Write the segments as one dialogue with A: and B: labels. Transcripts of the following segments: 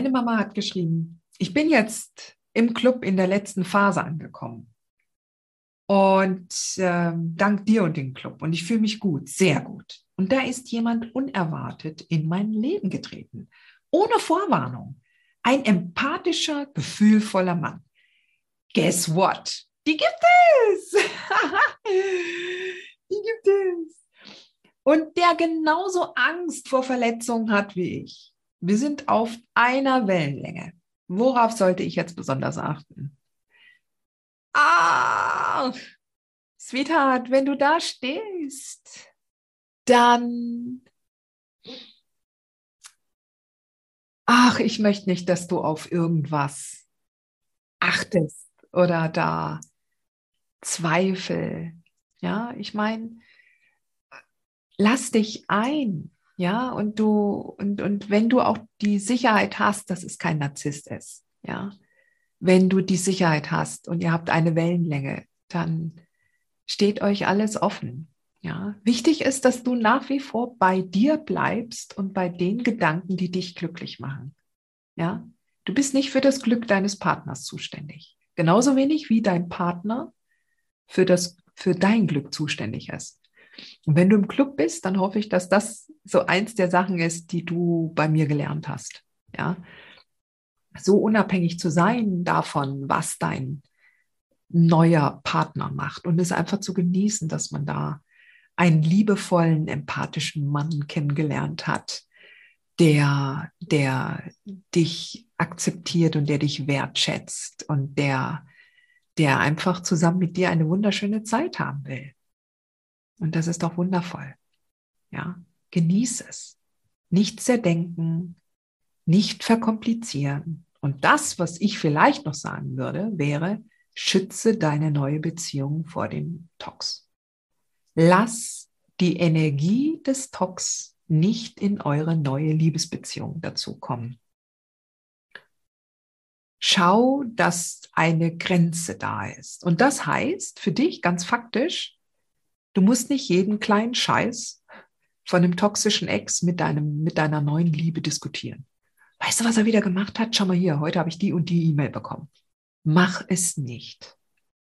A: Eine Mama hat geschrieben, ich bin jetzt im Club in der letzten Phase angekommen. Und äh, dank dir und dem Club. Und ich fühle mich gut, sehr gut. Und da ist jemand unerwartet in mein Leben getreten. Ohne Vorwarnung. Ein empathischer, gefühlvoller Mann. Guess what? Die gibt es. Die gibt es. Und der genauso Angst vor Verletzungen hat wie ich. Wir sind auf einer Wellenlänge. Worauf sollte ich jetzt besonders achten? Ah, Sweetheart, wenn du da stehst, dann, ach, ich möchte nicht, dass du auf irgendwas achtest oder da Zweifel. Ja, ich meine, lass dich ein ja, und du, und, und wenn du auch die Sicherheit hast, dass es kein Narzisst ist, ja, wenn du die Sicherheit hast und ihr habt eine Wellenlänge, dann steht euch alles offen. Ja, wichtig ist, dass du nach wie vor bei dir bleibst und bei den Gedanken, die dich glücklich machen. Ja, du bist nicht für das Glück deines Partners zuständig. Genauso wenig wie dein Partner für das, für dein Glück zuständig ist. Und wenn du im Club bist, dann hoffe ich, dass das so eins der Sachen ist, die du bei mir gelernt hast. Ja, so unabhängig zu sein davon, was dein neuer Partner macht und es einfach zu genießen, dass man da einen liebevollen, empathischen Mann kennengelernt hat, der, der dich akzeptiert und der dich wertschätzt und der, der einfach zusammen mit dir eine wunderschöne Zeit haben will. Und das ist doch wundervoll. Ja, genieß es. Nicht zerdenken, nicht verkomplizieren. Und das, was ich vielleicht noch sagen würde, wäre, schütze deine neue Beziehung vor dem Tox. Lass die Energie des Tox nicht in eure neue Liebesbeziehung dazukommen. Schau, dass eine Grenze da ist. Und das heißt für dich ganz faktisch, Du musst nicht jeden kleinen Scheiß von einem toxischen Ex mit, deinem, mit deiner neuen Liebe diskutieren. Weißt du, was er wieder gemacht hat? Schau mal hier, heute habe ich die und die E-Mail bekommen. Mach es nicht.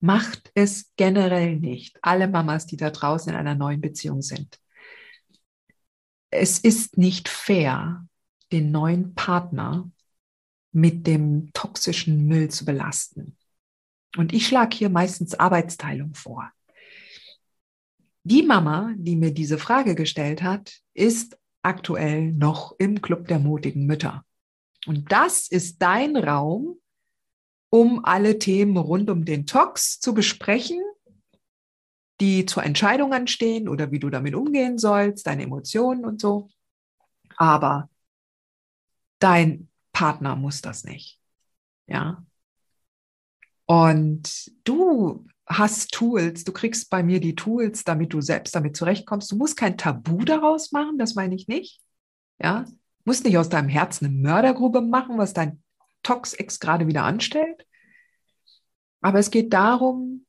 A: Macht es generell nicht. Alle Mamas, die da draußen in einer neuen Beziehung sind. Es ist nicht fair, den neuen Partner mit dem toxischen Müll zu belasten. Und ich schlage hier meistens Arbeitsteilung vor. Die Mama, die mir diese Frage gestellt hat, ist aktuell noch im Club der mutigen Mütter. Und das ist dein Raum, um alle Themen rund um den Tox zu besprechen, die zur Entscheidung anstehen oder wie du damit umgehen sollst, deine Emotionen und so. Aber dein Partner muss das nicht. Ja. Und du hast Tools, du kriegst bei mir die Tools, damit du selbst damit zurechtkommst. Du musst kein Tabu daraus machen, das meine ich nicht. Ja, musst nicht aus deinem Herzen eine Mördergrube machen, was dein Tox-Ex gerade wieder anstellt. Aber es geht darum,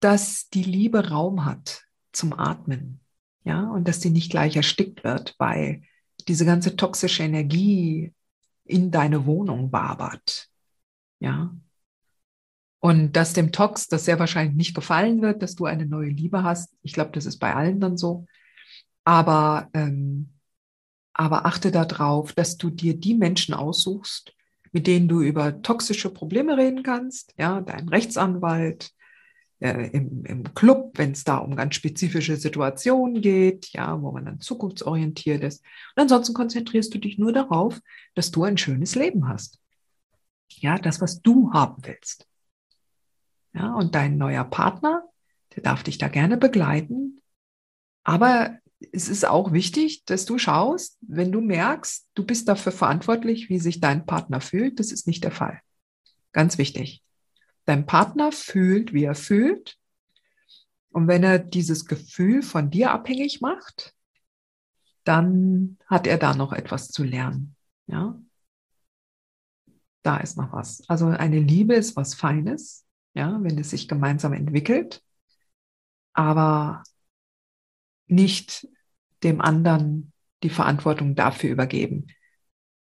A: dass die Liebe Raum hat zum Atmen. Ja, und dass die nicht gleich erstickt wird, weil diese ganze toxische Energie in deine Wohnung wabert. Ja, und dass dem Tox das sehr wahrscheinlich nicht gefallen wird, dass du eine neue Liebe hast. Ich glaube, das ist bei allen dann so. Aber, ähm, aber achte darauf, dass du dir die Menschen aussuchst, mit denen du über toxische Probleme reden kannst. Ja, dein Rechtsanwalt, äh, im, im Club, wenn es da um ganz spezifische Situationen geht, ja, wo man dann zukunftsorientiert ist. Und ansonsten konzentrierst du dich nur darauf, dass du ein schönes Leben hast. Ja, das, was du haben willst. Ja, und dein neuer Partner, der darf dich da gerne begleiten. Aber es ist auch wichtig, dass du schaust, wenn du merkst, du bist dafür verantwortlich, wie sich dein Partner fühlt. Das ist nicht der Fall. Ganz wichtig. Dein Partner fühlt, wie er fühlt. Und wenn er dieses Gefühl von dir abhängig macht, dann hat er da noch etwas zu lernen. Ja, da ist noch was. Also eine Liebe ist was Feines, ja, wenn es sich gemeinsam entwickelt, aber nicht dem anderen die Verantwortung dafür übergeben,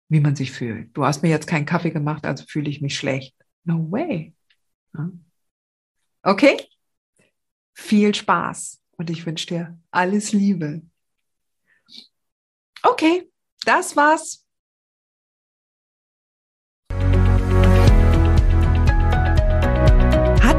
A: wie man sich fühlt. Du hast mir jetzt keinen Kaffee gemacht, also fühle ich mich schlecht. No way. Okay? Viel Spaß und ich wünsche dir alles Liebe. Okay, das war's